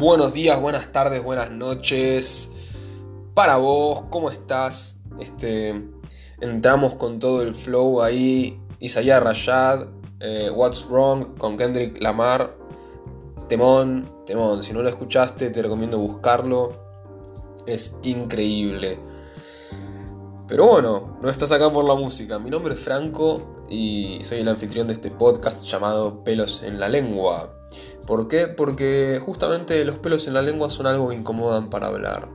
Buenos días, buenas tardes, buenas noches. Para vos, ¿cómo estás? Este, entramos con todo el flow ahí. Isaiah Rashad, eh, What's Wrong con Kendrick Lamar. Temón, temón. Si no lo escuchaste, te recomiendo buscarlo. Es increíble. Pero bueno, no estás acá por la música. Mi nombre es Franco y soy el anfitrión de este podcast llamado Pelos en la Lengua. ¿Por qué? Porque justamente los pelos en la lengua son algo que incomodan para hablar.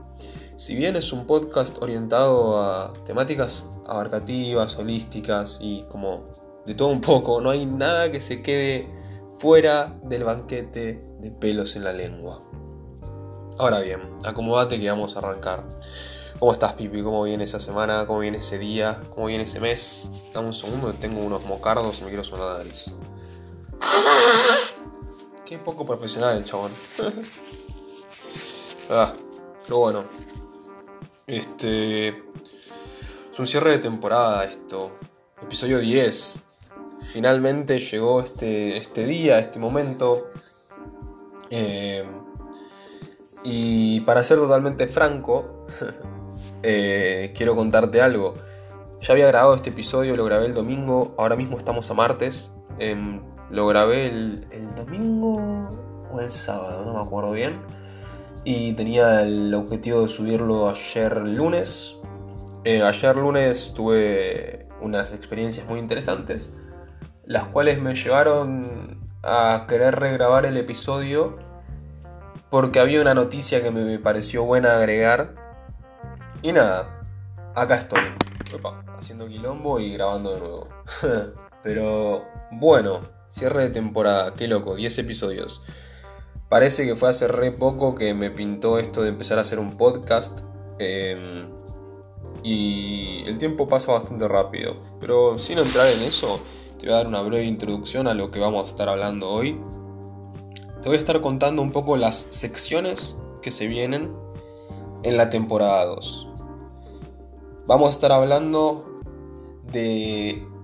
Si bien es un podcast orientado a temáticas abarcativas, holísticas y como de todo un poco, no hay nada que se quede fuera del banquete de pelos en la lengua. Ahora bien, acomódate que vamos a arrancar. ¿Cómo estás, Pipi? ¿Cómo viene esa semana? ¿Cómo viene ese día? ¿Cómo viene ese mes? Dame un segundo tengo unos mocardos y me quiero sonar la nariz. Qué poco profesional el chabón. ah, pero bueno. Este. Es un cierre de temporada esto. Episodio 10. Finalmente llegó este, este día, este momento. Eh, y para ser totalmente franco, eh, quiero contarte algo. Ya había grabado este episodio, lo grabé el domingo, ahora mismo estamos a martes. Lo grabé el, domingo o el sábado, no me acuerdo bien. Y tenía el objetivo de subirlo ayer lunes. Eh, ayer lunes tuve unas experiencias muy interesantes, las cuales me llevaron a querer regrabar el episodio porque había una noticia que me pareció buena agregar. Y nada, acá estoy, haciendo quilombo y grabando de nuevo. Pero bueno, Cierre de temporada, qué loco, 10 episodios. Parece que fue hace re poco que me pintó esto de empezar a hacer un podcast. Em, y el tiempo pasa bastante rápido. Pero sin entrar en eso, te voy a dar una breve introducción a lo que vamos a estar hablando hoy. Te voy a estar contando un poco las secciones que se vienen en la temporada 2. Vamos a estar hablando de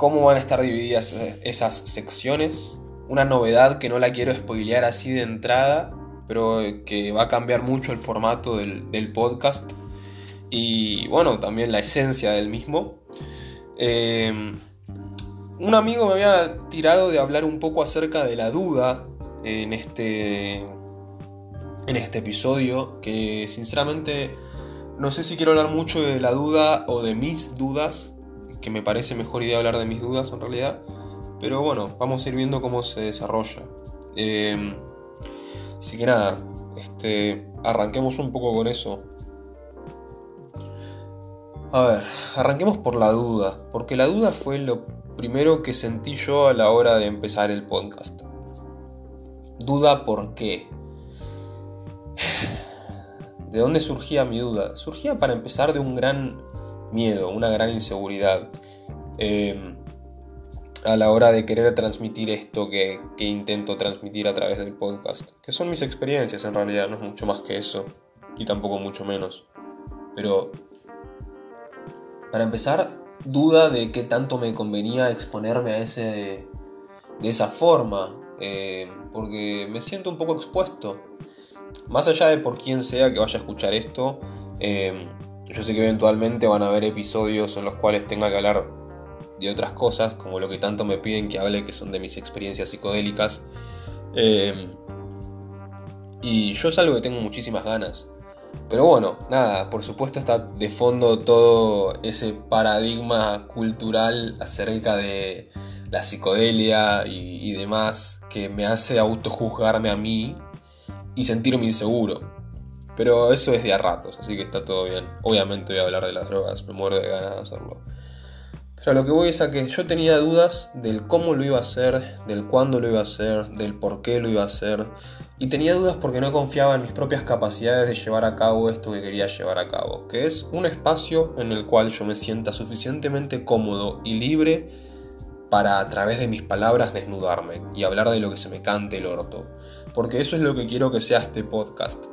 cómo van a estar divididas esas secciones. Una novedad que no la quiero spoilear así de entrada, pero que va a cambiar mucho el formato del, podcast y bueno, también la esencia del mismo. Em, un amigo me había tirado de hablar un poco acerca de la duda en este, en este episodio, que sinceramente no sé si quiero hablar mucho de la duda o de mis dudas, que me parece mejor idea hablar de mis dudas en realidad. Pero bueno, vamos a ir viendo cómo se desarrolla. Eh, así que nada, este, arranquemos un poco con eso. A ver, arranquemos por la duda, porque la duda fue lo primero que sentí yo a la hora de empezar el podcast. Duda por qué. ¿De dónde surgía mi duda? Surgía para empezar de un gran miedo, una gran inseguridad eh, a la hora de querer transmitir esto que, intento transmitir a través del podcast. Que son mis experiencias en realidad, no es mucho más que eso. Y tampoco mucho menos. Pero, para empezar, duda de qué tanto me convenía exponerme a ese, de esa forma. Eh, porque me siento un poco expuesto. Más allá de por quién sea que vaya a escuchar esto, eh, yo sé que eventualmente van a haber episodios en los cuales tenga que hablar de otras cosas, como lo que tanto me piden que hable, que son de mis experiencias psicodélicas. Eh, y yo es algo que tengo muchísimas ganas. Pero bueno, nada, por supuesto está de fondo todo ese paradigma cultural acerca de la psicodelia y, y demás que me hace autojuzgarme a mí y sentirme inseguro. Pero eso es de a ratos, así que está todo bien. Obviamente voy a hablar de las drogas, me muero de ganas de hacerlo. Pero lo que voy es a que yo tenía dudas del cómo lo iba a hacer, del cuándo lo iba a hacer, del por qué lo iba a hacer. Y tenía dudas porque no confiaba en mis propias capacidades de llevar a cabo esto que quería llevar a cabo, que es un espacio en el cual yo me sienta suficientemente cómodo y libre para a través de mis palabras desnudarme y hablar de lo que se me cante el orto. Porque eso es lo que quiero que sea este podcast.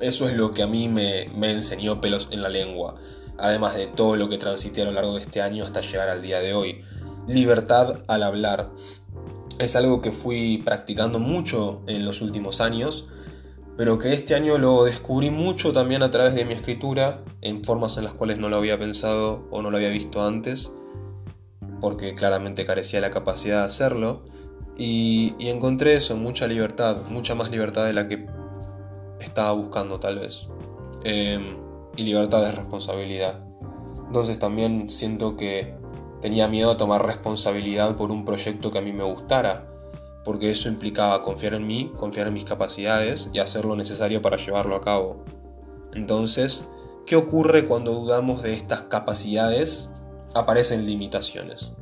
Eso es lo que a mí me, enseñó pelos en la lengua, además de todo lo que transité a lo largo de este año hasta llegar al día de hoy. Libertad al hablar. Es algo que fui practicando mucho en los últimos años, pero que este año lo descubrí mucho también a través de mi escritura, en formas en las cuales no lo había pensado o no lo había visto antes, porque claramente carecía la capacidad de hacerlo, y, encontré eso, mucha libertad, mucha más libertad de la que estaba buscando tal vez, em, y libertad de responsabilidad. Entonces también siento que tenía miedo a tomar responsabilidad por un proyecto que a mí me gustara, porque eso implicaba confiar en mí, confiar en mis capacidades y hacer lo necesario para llevarlo a cabo. Entonces, ¿qué ocurre cuando dudamos de estas capacidades? Aparecen limitaciones.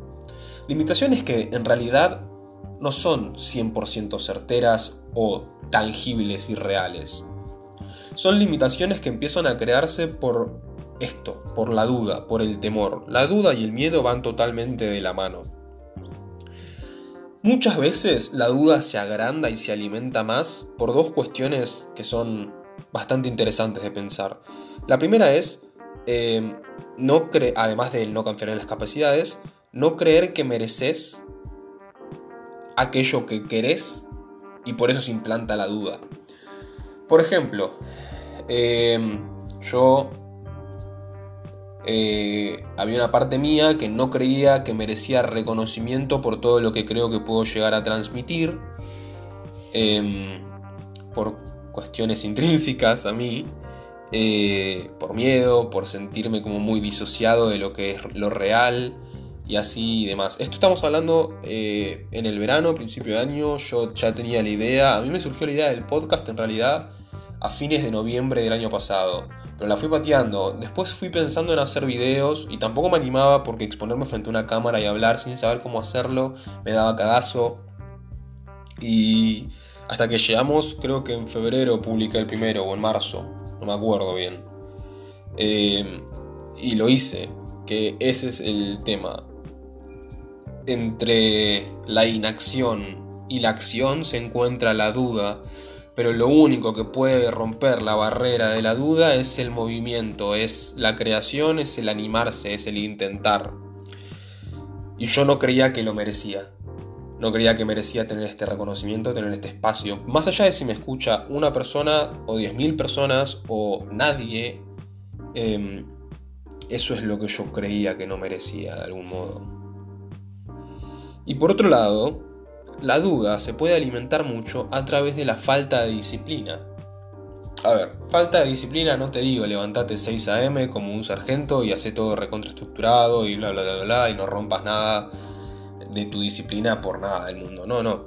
Limitaciones que en realidad no son 100% certeras o tangibles y reales. Son limitaciones que empiezan a crearse por esto, por la duda, por el temor. La duda y el miedo van totalmente de la mano. Muchas veces la duda se agranda y se alimenta más por dos cuestiones que son bastante interesantes de pensar. La primera es, eh, no además de no confiar en las capacidades, no creer que mereces aquello que querés y por eso se implanta la duda. Por ejemplo, eh, yo había una parte mía que no creía que merecía reconocimiento por todo lo que creo que puedo llegar a transmitir, em, por cuestiones intrínsecas a mí, eh, por miedo, por sentirme como muy disociado de lo que es lo real y así y demás. Esto estamos hablando eh, en el verano, principio de año, yo ya tenía la idea, a mí me surgió la idea del podcast en realidad a fines de noviembre del año pasado pero la fui pateando. Después fui pensando en hacer videos y tampoco me animaba porque exponerme frente a una cámara y hablar sin saber cómo hacerlo me daba cagazo. Y hasta que llegamos, creo que en febrero publiqué el primero o en marzo, no me acuerdo bien. Eh, y lo hice, que ese es el tema. Entre la inacción y la acción se encuentra la duda pero lo único que puede romper la barrera de la duda es el movimiento, es la creación, es el animarse, es el intentar. Y yo no creía que lo merecía. No creía que merecía tener este reconocimiento, tener este espacio. Más allá de si me escucha una persona o diez mil personas o nadie, em, eso es lo que yo creía que no merecía de algún modo. Y por otro lado, la duda se puede alimentar mucho a través de la falta de disciplina. A ver, falta de disciplina no te digo levantate 6 a.m. como un sargento y hace todo recontraestructurado y bla bla bla bla y no rompas nada de tu disciplina por nada del mundo. No, no.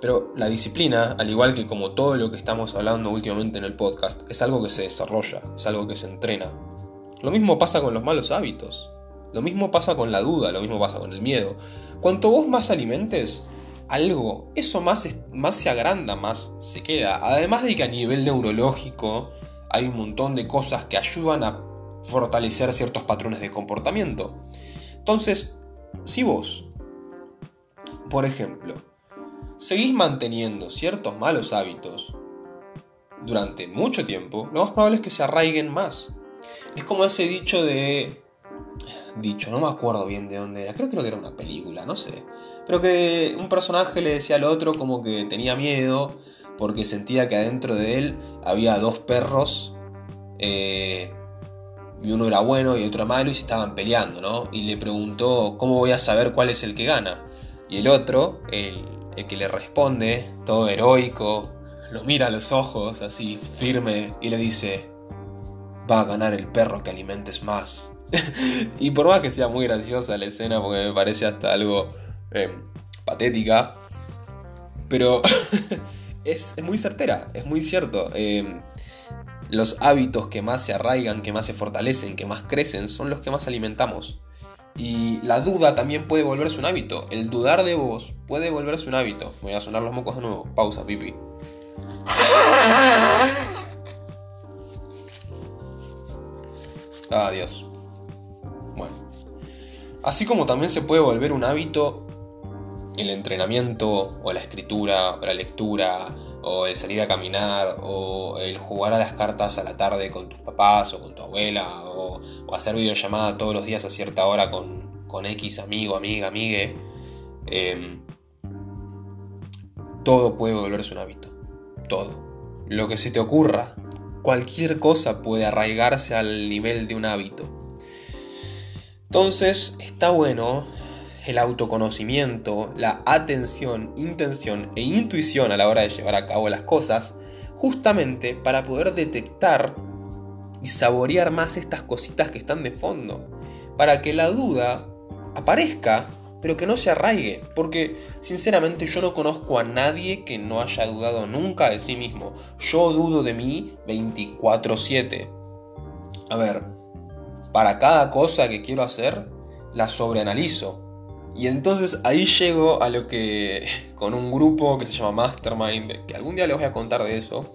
Pero la disciplina, al igual que como todo lo que estamos hablando últimamente en el podcast, es algo que se desarrolla, es algo que se entrena. Lo mismo pasa con los malos hábitos. Lo mismo pasa con la duda, lo mismo pasa con el miedo. Cuanto vos más alimentes algo, eso más, más se agranda, más se queda. Además de que a nivel neurológico hay un montón de cosas que ayudan a fortalecer ciertos patrones de comportamiento. Entonces, si vos, por ejemplo, seguís manteniendo ciertos malos hábitos durante mucho tiempo, lo más probable es que se arraiguen más. Es como ese dicho de dicho, no me acuerdo bien de dónde era, creo, que era una película, no sé. Pero que un personaje le decía al otro como que tenía miedo porque sentía que adentro de él había dos perros eh, y uno era bueno y otro malo y se estaban peleando, ¿no? Y le preguntó, ¿cómo voy a saber cuál es el que gana? Y el otro, el, el que le responde, todo heroico, lo mira a los ojos así firme y le dice, va a ganar el perro que alimentes más. y por más que sea muy graciosa la escena, porque me parece hasta algo eh, patética, pero es, muy certera, es muy cierto. Eh, los hábitos que más se arraigan, que más se fortalecen, que más crecen, son los que más alimentamos. Y la duda también puede volverse un hábito. El dudar de vos puede volverse un hábito. Voy a sonar los mocos de nuevo. Pausa, pipi. Adiós. Así como también se puede volver un hábito el entrenamiento o la escritura o la lectura o el salir a caminar o el jugar a las cartas a la tarde con tus papás o con tu abuela o, hacer videollamada todos los días a cierta hora con, con X amigo, amiga, amigue. Em, todo puede volverse un hábito. Todo. lo que se te ocurra. Cualquier cosa puede arraigarse al nivel de un hábito. Entonces, está bueno el autoconocimiento, la atención, intención e intuición a la hora de llevar a cabo las cosas, justamente para poder detectar y saborear más estas cositas que están de fondo, para que la duda aparezca, pero que no se arraigue, porque sinceramente yo no conozco a nadie que no haya dudado nunca de sí mismo. Yo dudo de mí 24/7. A ver, para cada cosa que quiero hacer, la sobreanalizo. Y entonces ahí llego a lo que con un grupo que se llama Mastermind, que algún día les voy a contar de eso,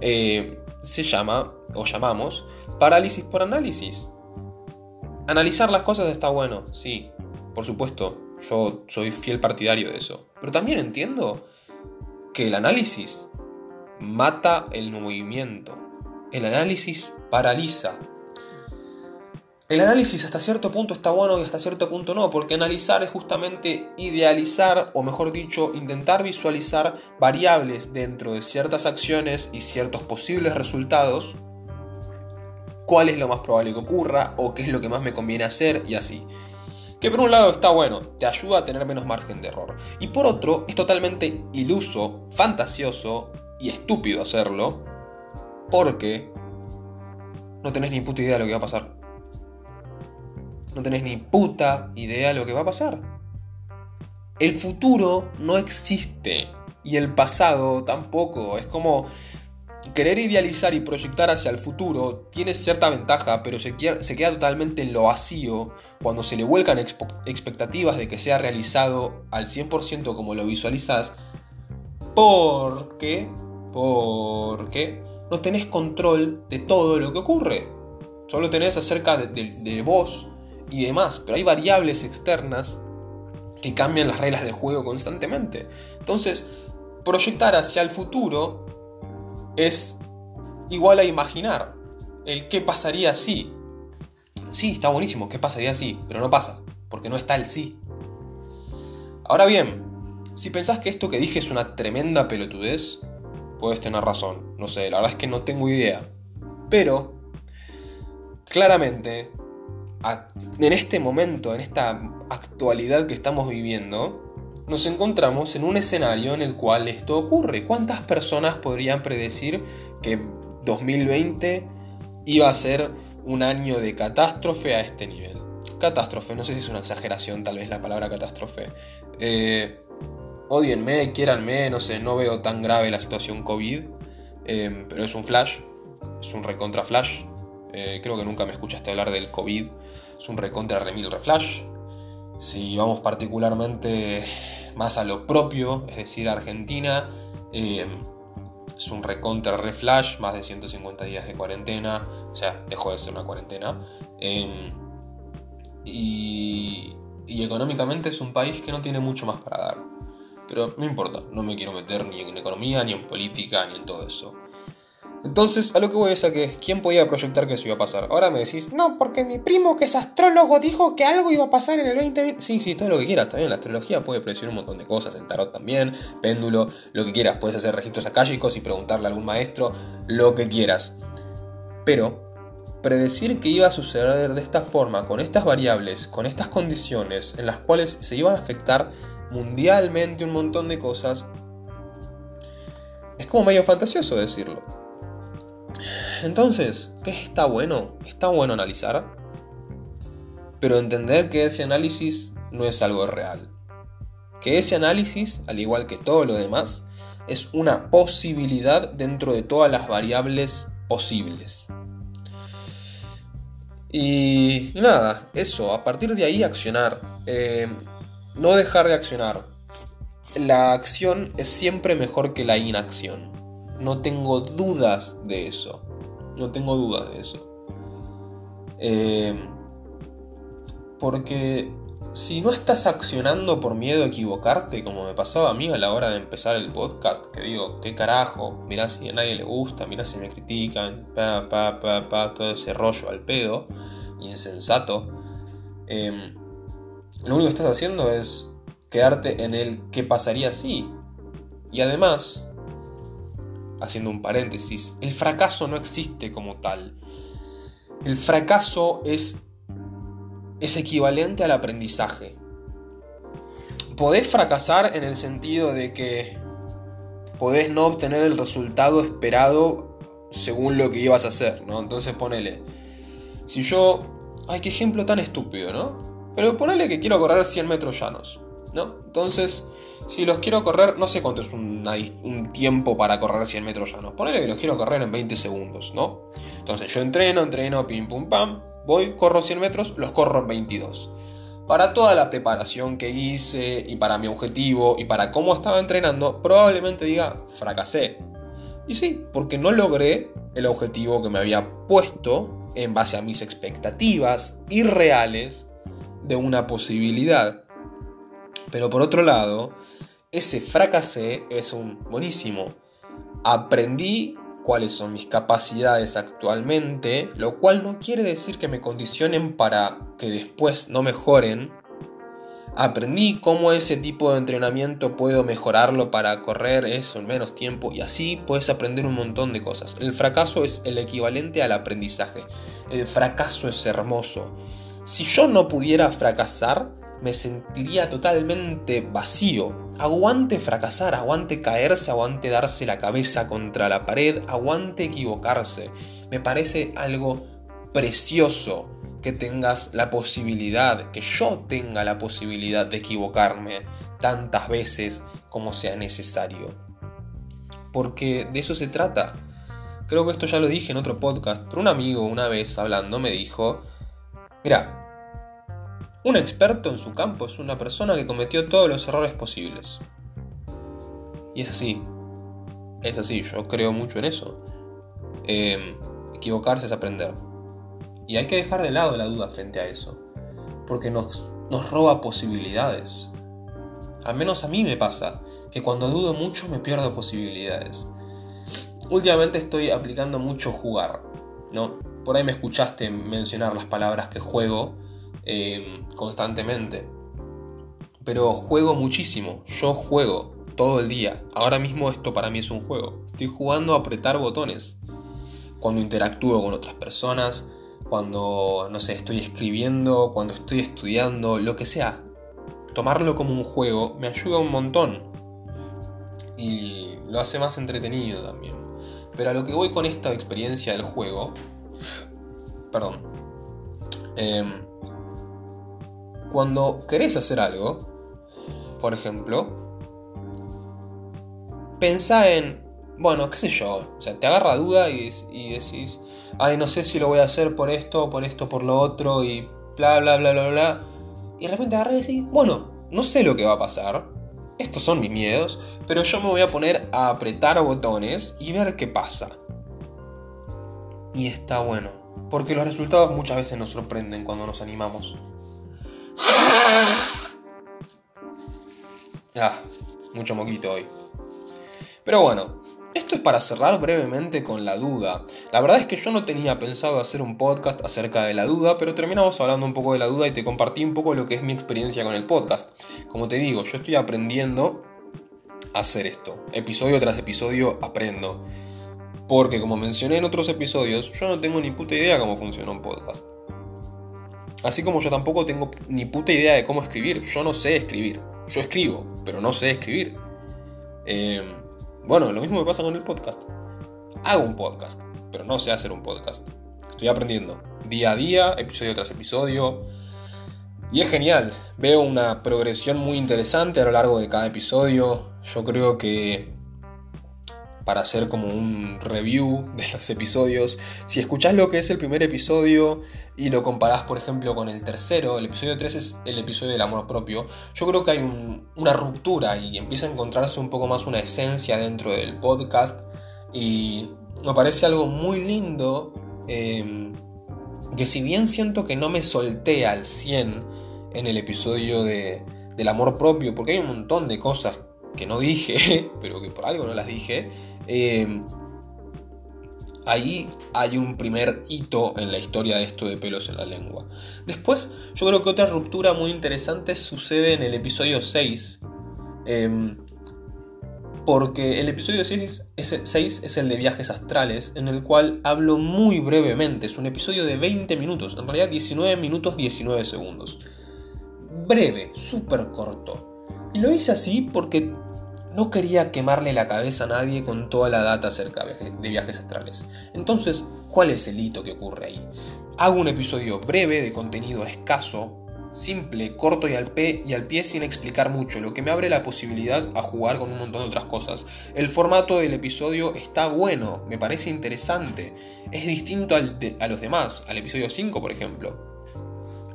eh, se llama, o llamamos, parálisis por análisis. Analizar las cosas está bueno, sí, por supuesto, yo soy fiel partidario de eso. Pero también entiendo que el análisis mata el movimiento. El análisis paraliza. El análisis hasta cierto punto está bueno y hasta cierto punto no, porque analizar es justamente idealizar, o mejor dicho, intentar visualizar variables dentro de ciertas acciones y ciertos posibles resultados, cuál es lo más probable que ocurra, o qué es lo que más me conviene hacer, y así. Que por un lado está bueno, te ayuda a tener menos margen de error, y por otro es totalmente iluso, fantasioso y estúpido hacerlo, porque no tenés ni puta idea de lo que va a pasar no tenés ni puta idea de lo que va a pasar. El futuro no existe y el pasado tampoco. Es como querer idealizar y proyectar hacia el futuro tiene cierta ventaja, pero se queda, totalmente en lo vacío cuando se le vuelcan expectativas de que sea realizado al 100% como lo visualizas. Porque, porque no tenés control de todo lo que ocurre. Solo tenés acerca de vos y demás, pero hay variables externas que cambian las reglas del juego constantemente. Entonces, proyectar hacia el futuro es igual a imaginar el qué pasaría si. Sí, está buenísimo, qué pasaría si, pero no pasa, porque no está el sí. Ahora bien, si pensás que esto que dije es una tremenda pelotudez, puedes tener razón. No sé, la verdad es que no tengo idea. Pero, claramente, en este momento, en esta actualidad que estamos viviendo, nos encontramos en un escenario en el cual esto ocurre. ¿Cuántas personas podrían predecir que 2020 iba a ser un año de catástrofe a este nivel? Catástrofe, no sé si es una exageración tal vez la palabra catástrofe. Eh, odienme, quiéranme, no sé, no veo tan grave la situación COVID, eh, pero es un flash, es un recontra flash. Eh, creo que nunca me escuchaste hablar del COVID es un recontra remil reflash. Si vamos particularmente más a lo propio, es decir, Argentina, eh, es un recontra reflash, más de 150 días de cuarentena, o sea, dejó de ser una cuarentena. Em, y, y económicamente es un país que no tiene mucho más para dar. Pero no importa, no me quiero meter ni en economía, ni en política, ni en todo eso. Entonces, a lo que voy es a que, ¿quién podía proyectar que eso iba a pasar? Ahora me decís, no, porque mi primo que es astrólogo dijo que algo iba a pasar en el 2020. Sí, sí, todo lo que quieras, también la astrología puede predecir un montón de cosas, el tarot también, péndulo, lo que quieras. Puedes hacer registros akáshicos y preguntarle a algún maestro, lo que quieras. Pero, predecir que iba a suceder de esta forma, con estas variables, con estas condiciones, en las cuales se iban a afectar mundialmente un montón de cosas, es como medio fantasioso decirlo. Entonces, ¿qué está bueno? Está bueno analizar, pero entender que ese análisis no es algo real. Que ese análisis, al igual que todo lo demás, es una posibilidad dentro de todas las variables posibles. Y nada, eso, a partir de ahí accionar. Eh, no dejar de accionar. La acción es siempre mejor que la inacción. No tengo dudas de eso. No tengo dudas de eso. Eh, porque si no estás accionando por miedo a equivocarte, como me pasaba a mí a la hora de empezar el podcast, que digo, ¿qué carajo? Mirá si a nadie le gusta, mirá si me critican, pa, pa, pa, pa, todo ese rollo al pedo, insensato. Em, lo único que estás haciendo es quedarte en el qué pasaría si. Y además, haciendo un paréntesis, el fracaso no existe como tal. El fracaso es, es equivalente al aprendizaje. Podés fracasar en el sentido de que podés no obtener el resultado esperado según lo que ibas a hacer, ¿no? Entonces ponele, si yo, ay, qué ejemplo tan estúpido, ¿no? Pero ponele que quiero correr 100 metros llanos, ¿no? Entonces, si los quiero correr, no sé cuánto es un, tiempo para correr 100 metros llanos. Ponele que los quiero correr en 20 segundos, ¿no? Entonces yo entreno, entreno, pim pum pam, voy, corro 100 metros, los corro en 22. Para toda la preparación que hice y para mi objetivo y para cómo estaba entrenando, probablemente diga fracasé. Y sí, porque no logré el objetivo que me había puesto en base a mis expectativas irreales de una posibilidad. Pero por otro lado, ese fracasé es un buenísimo. Aprendí cuáles son mis capacidades actualmente, lo cual no quiere decir que me condicionen para que después no mejoren. Aprendí cómo ese tipo de entrenamiento puedo mejorarlo para correr eso en menos tiempo y así puedes aprender un montón de cosas. El fracaso es el equivalente al aprendizaje. El fracaso es hermoso. Si yo no pudiera fracasar, me sentiría totalmente vacío. Aguante fracasar, aguante caerse, aguante darse la cabeza contra la pared, aguante equivocarse. Me parece algo precioso que tengas la posibilidad, que yo tenga la posibilidad de equivocarme tantas veces como sea necesario. Porque de eso se trata. Creo que esto ya lo dije en otro podcast, pero un amigo una vez hablando me dijo, mira, un experto en su campo es una persona que cometió todos los errores posibles. Y es así. Es así, yo creo mucho en eso. Em, equivocarse es aprender. Y hay que dejar de lado la duda frente a eso. Porque nos, nos roba posibilidades. Al menos a mí me pasa que cuando dudo mucho me pierdo posibilidades. Últimamente estoy aplicando mucho jugar, ¿no? Por ahí me escuchaste mencionar las palabras que juego Em, constantemente. Pero juego muchísimo, yo juego todo el día. Ahora mismo esto para mí es un juego. Estoy jugando a apretar botones. Cuando interactúo con otras personas, cuando, no sé, estoy escribiendo, cuando estoy estudiando, lo que sea. Tomarlo como un juego me ayuda un montón. Y lo hace más entretenido también. Pero a lo que voy con esta experiencia del juego... Perdón. Eh, cuando querés hacer algo, por ejemplo, pensá en, bueno, qué sé yo, o sea, te agarra duda y, decís, ay, no sé si lo voy a hacer por esto, por esto, por lo otro, y bla, bla, bla, bla, bla. Y de repente agarra y decís, bueno, no sé lo que va a pasar, estos son mis miedos, pero yo me voy a poner a apretar botones y ver qué pasa. Y está bueno, porque los resultados muchas veces nos sorprenden cuando nos animamos. Ah, mucho moquito hoy. Pero bueno, esto es para cerrar brevemente con la duda. La verdad es que yo no tenía pensado hacer un podcast acerca de la duda, pero terminamos hablando un poco de la duda y te compartí un poco lo que es mi experiencia con el podcast. Como te digo, yo estoy aprendiendo a hacer esto. Episodio tras episodio aprendo. Porque como mencioné en otros episodios, yo no tengo ni puta idea cómo funciona un podcast. Así como yo tampoco tengo ni puta idea de cómo escribir. Yo no sé escribir. Yo escribo, pero no sé escribir. Em, bueno, lo mismo me pasa con el podcast. Hago un podcast, pero no sé hacer un podcast. Estoy aprendiendo día a día, episodio tras episodio. Y es genial. Veo una progresión muy interesante a lo largo de cada episodio. Yo creo que para hacer como un review de los episodios. Si escuchás lo que es el primer episodio y lo comparás, por ejemplo, con el tercero, el episodio 3 es el episodio del amor propio, yo creo que hay una ruptura y empieza a encontrarse un poco más una esencia dentro del podcast. Y me parece algo muy lindo. Em, que si bien siento que no me solté al 100 en el episodio de, del amor propio, porque hay un montón de cosas que no dije, pero que por algo no las dije, eh, ahí hay un primer hito en la historia de esto de pelos en la lengua. Después, yo creo que otra ruptura muy interesante sucede en el episodio 6. Em, porque el episodio 6 es, el de viajes astrales, en el cual hablo muy brevemente. Es un episodio de 20 minutos, en realidad 19 minutos 19 segundos. Breve, súper corto. Y lo hice así porque no quería quemarle la cabeza a nadie con toda la data acerca de viajes astrales. Entonces, ¿cuál es el hito que ocurre ahí? Hago un episodio breve de contenido escaso, simple, corto y al, pie, y al pie sin explicar mucho, lo que me abre la posibilidad a jugar con un montón de otras cosas. El formato del episodio está bueno, me parece interesante, es distinto a los demás, al episodio 5 por ejemplo.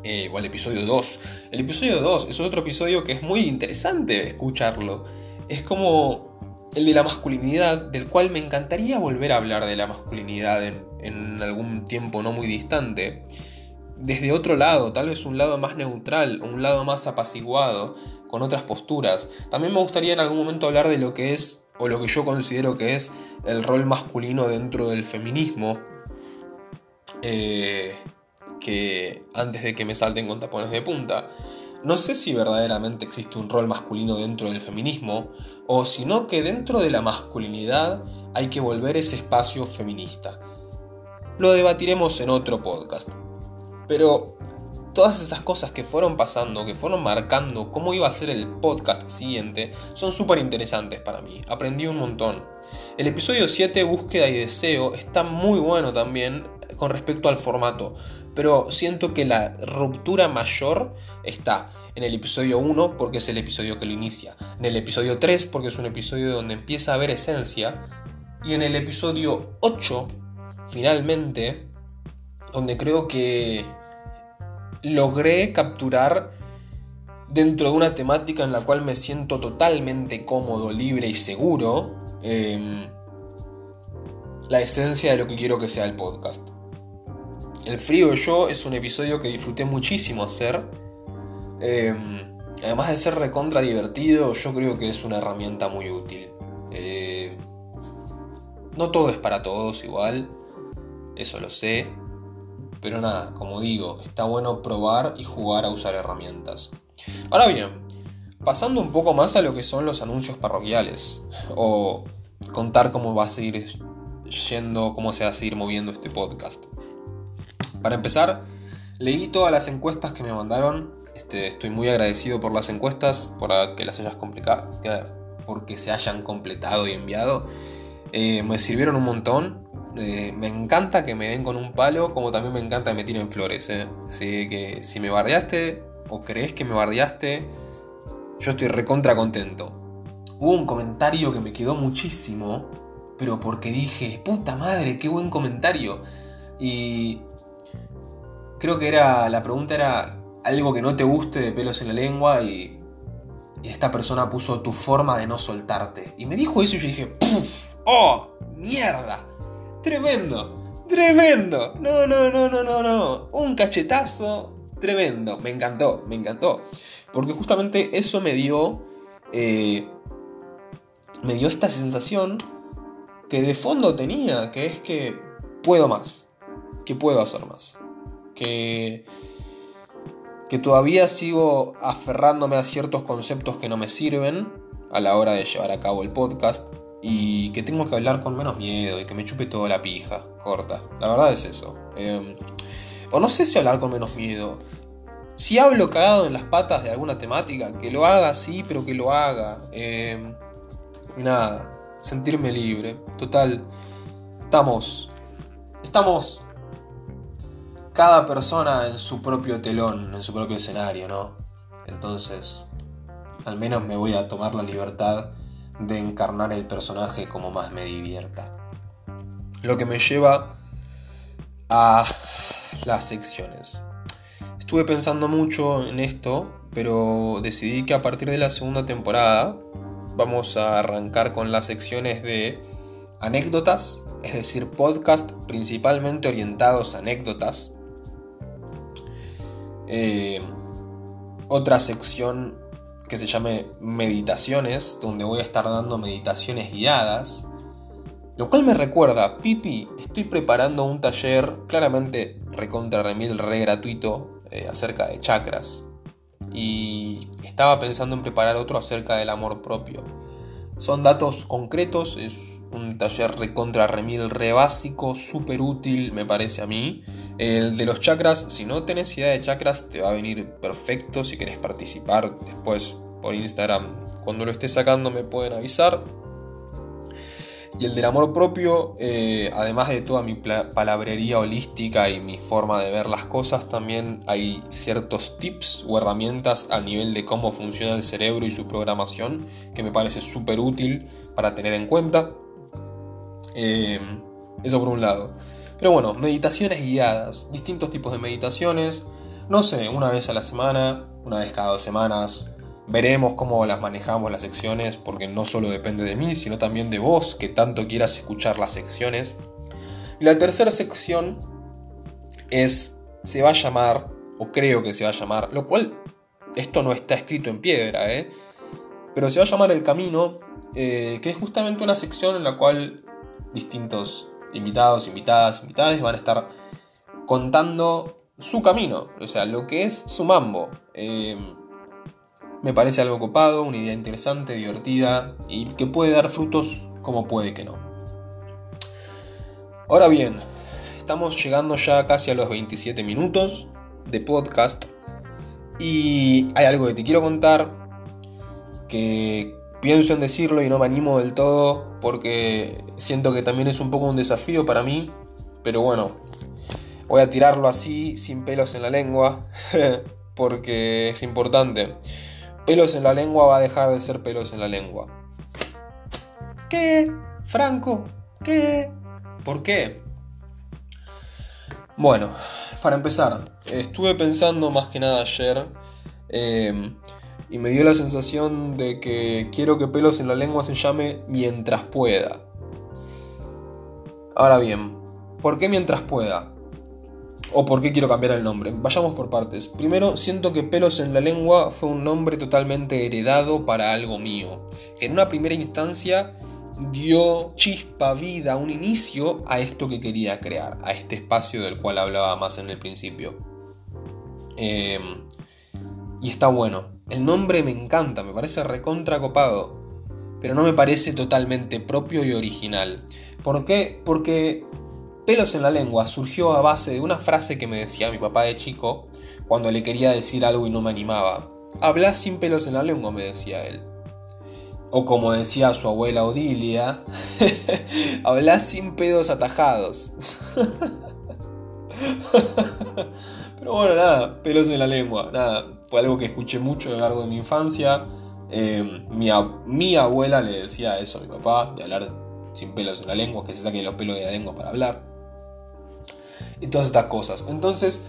Eh, o al episodio 2. El episodio 2 es otro episodio que es muy interesante escucharlo. Es como el de la masculinidad, del cual me encantaría volver a hablar de la masculinidad en, algún tiempo no muy distante desde otro lado, tal vez un lado más neutral, un lado más apaciguado, con otras posturas. También me gustaría en algún momento hablar de lo que es, o lo que yo considero que es, el rol masculino dentro del feminismo. Eh, que antes de que me salten con tapones de punta, no sé si verdaderamente existe un rol masculino dentro del feminismo, o si no que dentro de la masculinidad hay que volver ese espacio feminista. Lo debatiremos en otro podcast. Pero todas esas cosas que fueron pasando, que fueron marcando cómo iba a ser el podcast siguiente, son súper interesantes para mí. Aprendí un montón. El episodio 7, Búsqueda y Deseo, está muy bueno también con respecto al formato. Pero siento que la ruptura mayor está en el episodio 1 porque es el episodio que lo inicia. En el episodio 3 porque es un episodio donde empieza a haber esencia. Y en el episodio 8, finalmente, donde creo que logré capturar dentro de una temática en la cual me siento totalmente cómodo, libre y seguro, em, la esencia de lo que quiero que sea el podcast. El frío yo es un episodio que disfruté muchísimo hacer. Em, además de ser recontra divertido, yo creo que es una herramienta muy útil. Eh, no todo es para todos igual, eso lo sé. Pero nada, como digo, está bueno probar y jugar a usar herramientas. Ahora bien, pasando un poco más a lo que son los anuncios parroquiales, o contar cómo va a seguir yendo, cómo se va a seguir moviendo este podcast. Para empezar, leí todas las encuestas que me mandaron. Este, estoy muy agradecido por las encuestas, por que las hayas complicado, porque se hayan completado y enviado. Eh, me sirvieron un montón. Eh, me encanta que me den con un palo, como también me encanta que me tiren flores. Eh. Así que si me bardeaste o crees que me bardeaste, yo estoy recontra contento. Hubo un comentario que me quedó muchísimo, pero porque dije, puta madre, qué buen comentario. Y creo que era, la pregunta era algo que no te guste de pelos en la lengua y, y esta persona puso tu forma de no soltarte. Y me dijo eso y yo dije, ¡puf! ¡Oh! ¡Mierda! Tremendo, tremendo. No, no, no, no, no, no. Un cachetazo tremendo. Me encantó, me encantó. Porque justamente eso me dio... Eh, me dio esta sensación que de fondo tenía, que es que puedo más, que puedo hacer más, que, que todavía sigo aferrándome a ciertos conceptos que no me sirven a la hora de llevar a cabo el podcast, y que tengo que hablar con menos miedo y que me chupe toda la pija, corta. La verdad es eso. Em, o no sé si hablar con menos miedo. Si hablo cagado en las patas de alguna temática, que lo haga sí, pero que lo haga. Eh, nada, sentirme libre. Total, estamos. Estamos. Cada persona en su propio telón, en su propio escenario, ¿no? Entonces, al menos me voy a tomar la libertad de encarnar el personaje como más me divierta. Lo que me lleva a las secciones. Estuve pensando mucho en esto, pero decidí que a partir de la segunda temporada vamos a arrancar con las secciones de anécdotas, es decir, podcast principalmente orientados a anécdotas. Eh, otra sección que se llame Meditaciones, donde voy a estar dando meditaciones guiadas. Lo cual me recuerda, Pipi, estoy preparando un taller claramente recontra remil re gratuito eh, acerca de chakras. Y estaba pensando en preparar otro acerca del amor propio. Son datos concretos, es un taller recontra remil re básico, súper útil me parece a mí. El de los chakras, si no tenés idea de chakras, te va a venir perfecto si querés participar después por Instagram. Cuando lo esté sacando me pueden avisar. Y el del amor propio, eh, además de toda mi palabrería holística y mi forma de ver las cosas, también hay ciertos tips o herramientas a nivel de cómo funciona el cerebro y su programación que me parece súper útil para tener en cuenta. Eh, eso por un lado. Pero bueno, meditaciones guiadas, distintos tipos de meditaciones, no sé, una vez a la semana, una vez cada dos semanas, Veremos cómo las manejamos las secciones, porque no solo depende de mí, sino también de vos, que tanto quieras escuchar las secciones. Y la tercera sección es, se va a llamar, o creo que se va a llamar, lo cual esto no está escrito en piedra, ¿eh? pero se va a llamar El Camino, eh, que es justamente una sección en la cual distintos invitados, invitadas, invitadas van a estar contando su camino, o sea, lo que es su mambo. Eh, me parece algo copado, una idea interesante, divertida y que puede dar frutos como puede que no. Ahora bien, estamos llegando ya casi a los 27 minutos de podcast y hay algo que te quiero contar que pienso en decirlo y no me animo del todo porque siento que también es un poco un desafío para mí, pero bueno, voy a tirarlo así sin pelos en la lengua porque es importante pelos en la lengua va a dejar de ser pelos en la lengua. ¿Qué? Franco, ¿qué? ¿Por qué? Bueno, para empezar, estuve pensando más que nada ayer em, y me dio la sensación de que quiero que pelos en la lengua se llame mientras pueda. Ahora bien, ¿por qué mientras pueda? ¿O por qué quiero cambiar el nombre? Vayamos por partes. Primero, siento que Pelos en la Lengua fue un nombre totalmente heredado para algo mío. Que en una primera instancia dio chispa, vida, un inicio a esto que quería crear, a este espacio del cual hablaba más en el principio. Em, y está bueno. El nombre me encanta, me parece recontra copado. Pero no me parece totalmente propio y original. ¿Por qué? Porque Pelos en la lengua surgió a base de una frase que me decía mi papá de chico cuando le quería decir algo y no me animaba. Habla sin pelos en la lengua, me decía él. O como decía su abuela Odilia, habla sin pedos atajados. Pero bueno, nada, pelos en la lengua, nada. Fue algo que escuché mucho a lo largo de mi infancia. Eh, mi, abuela le decía eso a mi papá, de hablar sin pelos en la lengua, que se saque los pelos de la lengua para hablar y todas estas cosas. Entonces,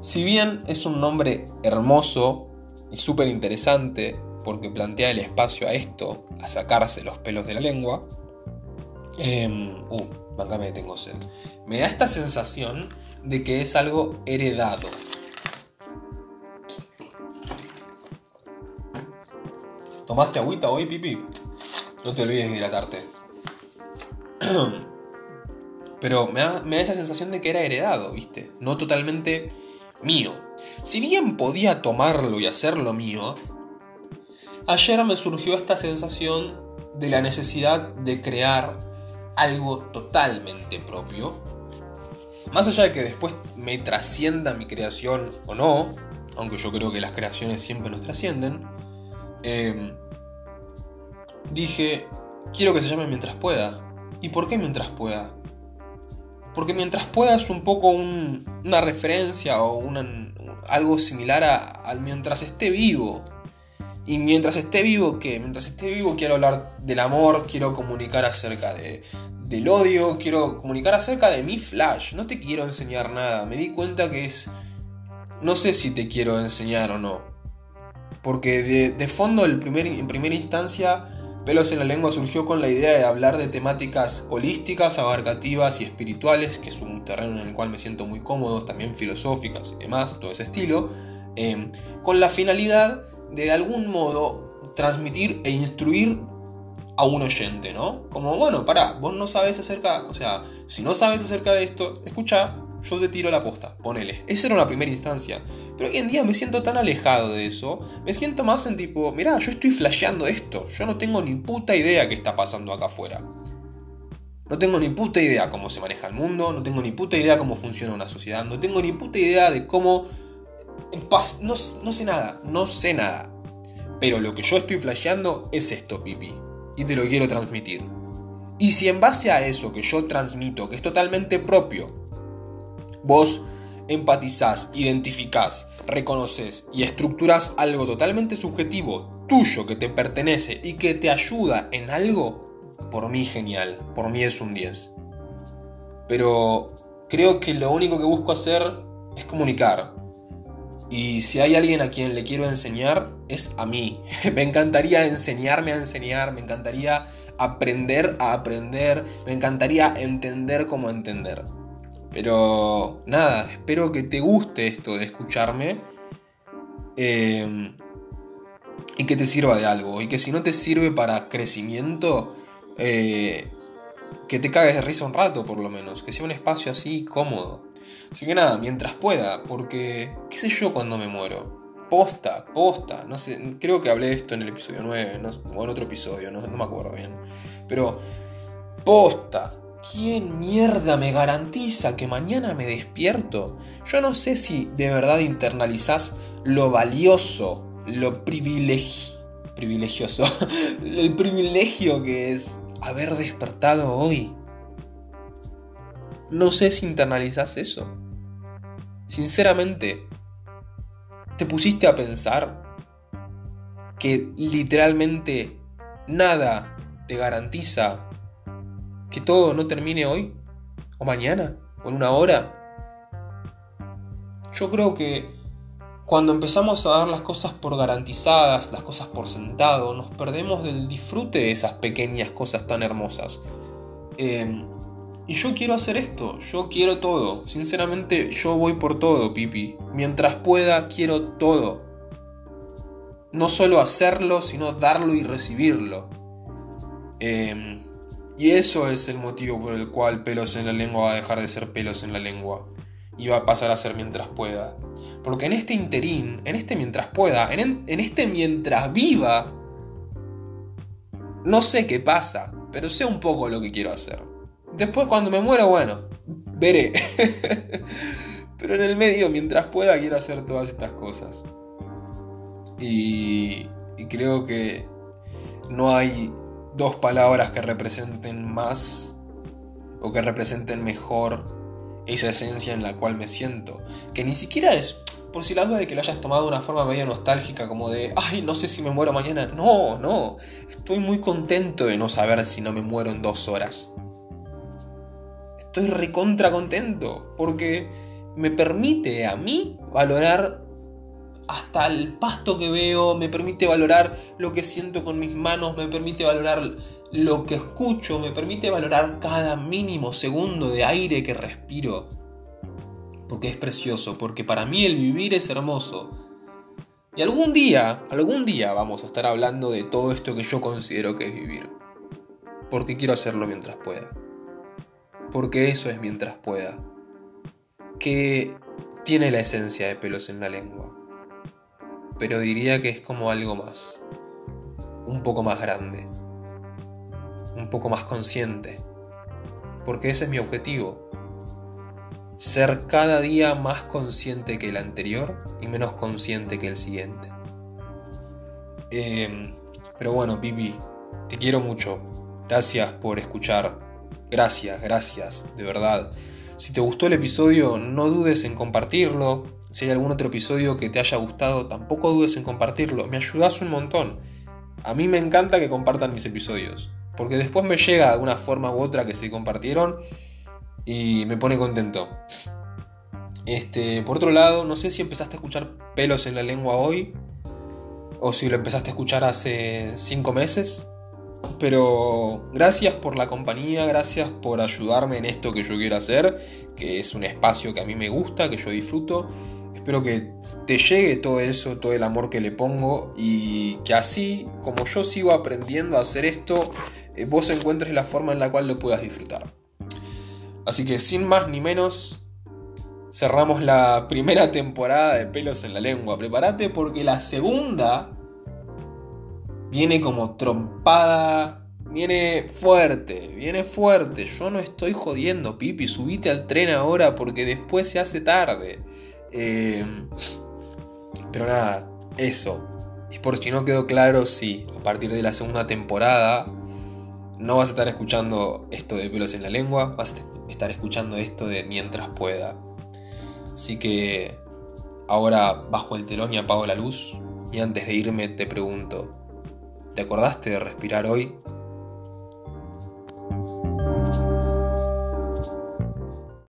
si bien es un nombre hermoso y súper interesante, porque plantea el espacio a esto, a sacarse los pelos de la lengua, eh, uh, sed. Me da esta sensación de que es algo heredado. ¿Tomaste agüita hoy, Pipi? No te olvides de hidratarte. Pero me da, esa sensación de que era heredado, ¿viste? No totalmente mío. Si bien podía tomarlo y hacerlo mío, ayer me surgió esta sensación de la necesidad de crear algo totalmente propio. Más allá de que después me trascienda mi creación o no, aunque yo creo que las creaciones siempre nos trascienden, em, dije, quiero que se llame mientras pueda. ¿Y por qué mientras pueda? Porque mientras puedas un poco una referencia o algo similar al mientras esté vivo. Y mientras esté vivo, ¿qué? Mientras esté vivo quiero hablar del amor, quiero comunicar acerca de, del odio, quiero comunicar acerca de mi flash. No te quiero enseñar nada. Me di cuenta que es... No sé si te quiero enseñar o no. Porque de, de fondo, en primera instancia, Pelos en la lengua surgió con la idea de hablar de temáticas holísticas, abarcativas y espirituales, que es un terreno en el cual me siento muy cómodo, también filosóficas y demás, todo ese estilo, em, con la finalidad de de algún modo transmitir e instruir a un oyente, ¿no? Como, bueno, pará, vos no sabes acerca, o sea, si no sabes acerca de esto, escucha, yo te tiro la posta, ponele. Esa era una primera instancia. Pero hoy en día me siento tan alejado de eso. Me siento más en tipo, mirá, yo estoy flasheando esto. Yo no tengo ni puta idea qué está pasando acá afuera. No tengo ni puta idea cómo se maneja el mundo, no tengo ni puta idea cómo funciona una sociedad, no tengo ni puta idea de cómo... No, no sé nada, no sé nada. Pero lo que yo estoy flasheando es esto, pipi. Y te lo quiero transmitir. Y si en base a eso que yo transmito, que es totalmente propio, vos empatizás, identificás, reconoces y estructuras algo totalmente subjetivo, tuyo, que te pertenece y que te ayuda en algo, por mí genial, por mí es un 10. Pero creo que lo único que busco hacer es comunicar. Y si hay alguien a quien le quiero enseñar, es a mí. me encantaría enseñarme a enseñar, me encantaría aprender a aprender, me encantaría entender cómo entender. Pero nada, espero que te guste esto de escucharme. Eh, y que te sirva de algo. Y que si no te sirve para crecimiento, eh, que te cagues de risa un rato por lo menos. Que sea un espacio así cómodo. Así que nada, mientras pueda, porque qué sé yo cuando me muero. Posta, posta, no sé, creo que hablé de esto en el episodio 9 o en otro episodio, no, no me acuerdo bien. Pero, posta, ¿quién mierda me garantiza que mañana me despierto? Yo no sé si de verdad internalizás lo valioso, lo privilegio, privilegioso, el privilegio que es haber despertado hoy. No sé si internalizás eso. Sinceramente, ¿te pusiste a pensar que literalmente nada te garantiza que todo no termine hoy? ¿O mañana? ¿O en una hora? Yo creo que cuando empezamos a dar las cosas por garantizadas, las cosas por sentado, nos perdemos del disfrute de esas pequeñas cosas tan hermosas. Eh, y yo quiero hacer esto, yo quiero todo. Sinceramente, yo voy por todo, Pipi. Mientras pueda, quiero todo. No solo hacerlo, sino darlo y recibirlo. Em, y eso es el motivo por el cual pelos en la lengua va a dejar de ser pelos en la lengua. Y va a pasar a ser mientras pueda. Porque en este interín, en este mientras pueda, en, en este mientras viva, no sé qué pasa, pero sé un poco lo que quiero hacer. Después cuando me muero, bueno, veré. Pero en el medio, mientras pueda, quiero hacer todas estas cosas. Y, y creo que no hay dos palabras que representen más o que representen mejor esa esencia en la cual me siento. Que ni siquiera es, por si la duda de que lo hayas tomado de una forma medio nostálgica, como de, ay, no sé si me muero mañana. No, no. Estoy muy contento de no saber si no me muero en dos horas estoy recontra contento porque me permite a mí valorar hasta el pasto que veo, me permite valorar lo que siento con mis manos, me permite valorar lo que escucho, me permite valorar cada mínimo segundo de aire que respiro. Porque es precioso, porque para mí el vivir es hermoso. Y algún día, algún día vamos a estar hablando de todo esto que yo considero que es vivir. Porque quiero hacerlo mientras pueda porque eso es mientras pueda, que tiene la esencia de pelos en la lengua, pero diría que es como algo más, un poco más grande, un poco más consciente, porque ese es mi objetivo, ser cada día más consciente que el anterior y menos consciente que el siguiente. Em, pero bueno, Pipi, te quiero mucho. Gracias por escuchar Gracias, gracias, de verdad. Si te gustó el episodio, no dudes en compartirlo. Si hay algún otro episodio que te haya gustado, tampoco dudes en compartirlo. Me ayudas un montón. A mí me encanta que compartan mis episodios. Porque después me llega de alguna forma u otra que se compartieron y me pone contento. Este, por otro lado, no sé si empezaste a escuchar pelos en la lengua hoy o si lo empezaste a escuchar hace 5 meses. Pero gracias por la compañía, gracias por ayudarme en esto que yo quiero hacer, que es un espacio que a mí me gusta, que yo disfruto. Espero que te llegue todo eso, todo el amor que le pongo y que así, como yo sigo aprendiendo a hacer esto, eh, vos encuentres la forma en la cual lo puedas disfrutar. Así que sin más ni menos, cerramos la primera temporada de Pelos en la Lengua. Prepárate porque la segunda viene como trompada. Viene fuerte, viene fuerte. Yo no estoy jodiendo, Pipi. Subite al tren ahora porque después se hace tarde. Eh, pero nada, eso. Y por si no quedó claro, sí, a partir de la segunda temporada no vas a estar escuchando esto de pelos en la lengua, vas a estar escuchando esto de mientras pueda. Así que ahora bajo el telón y apago la luz y antes de irme te pregunto, ¿te acordaste de respirar hoy?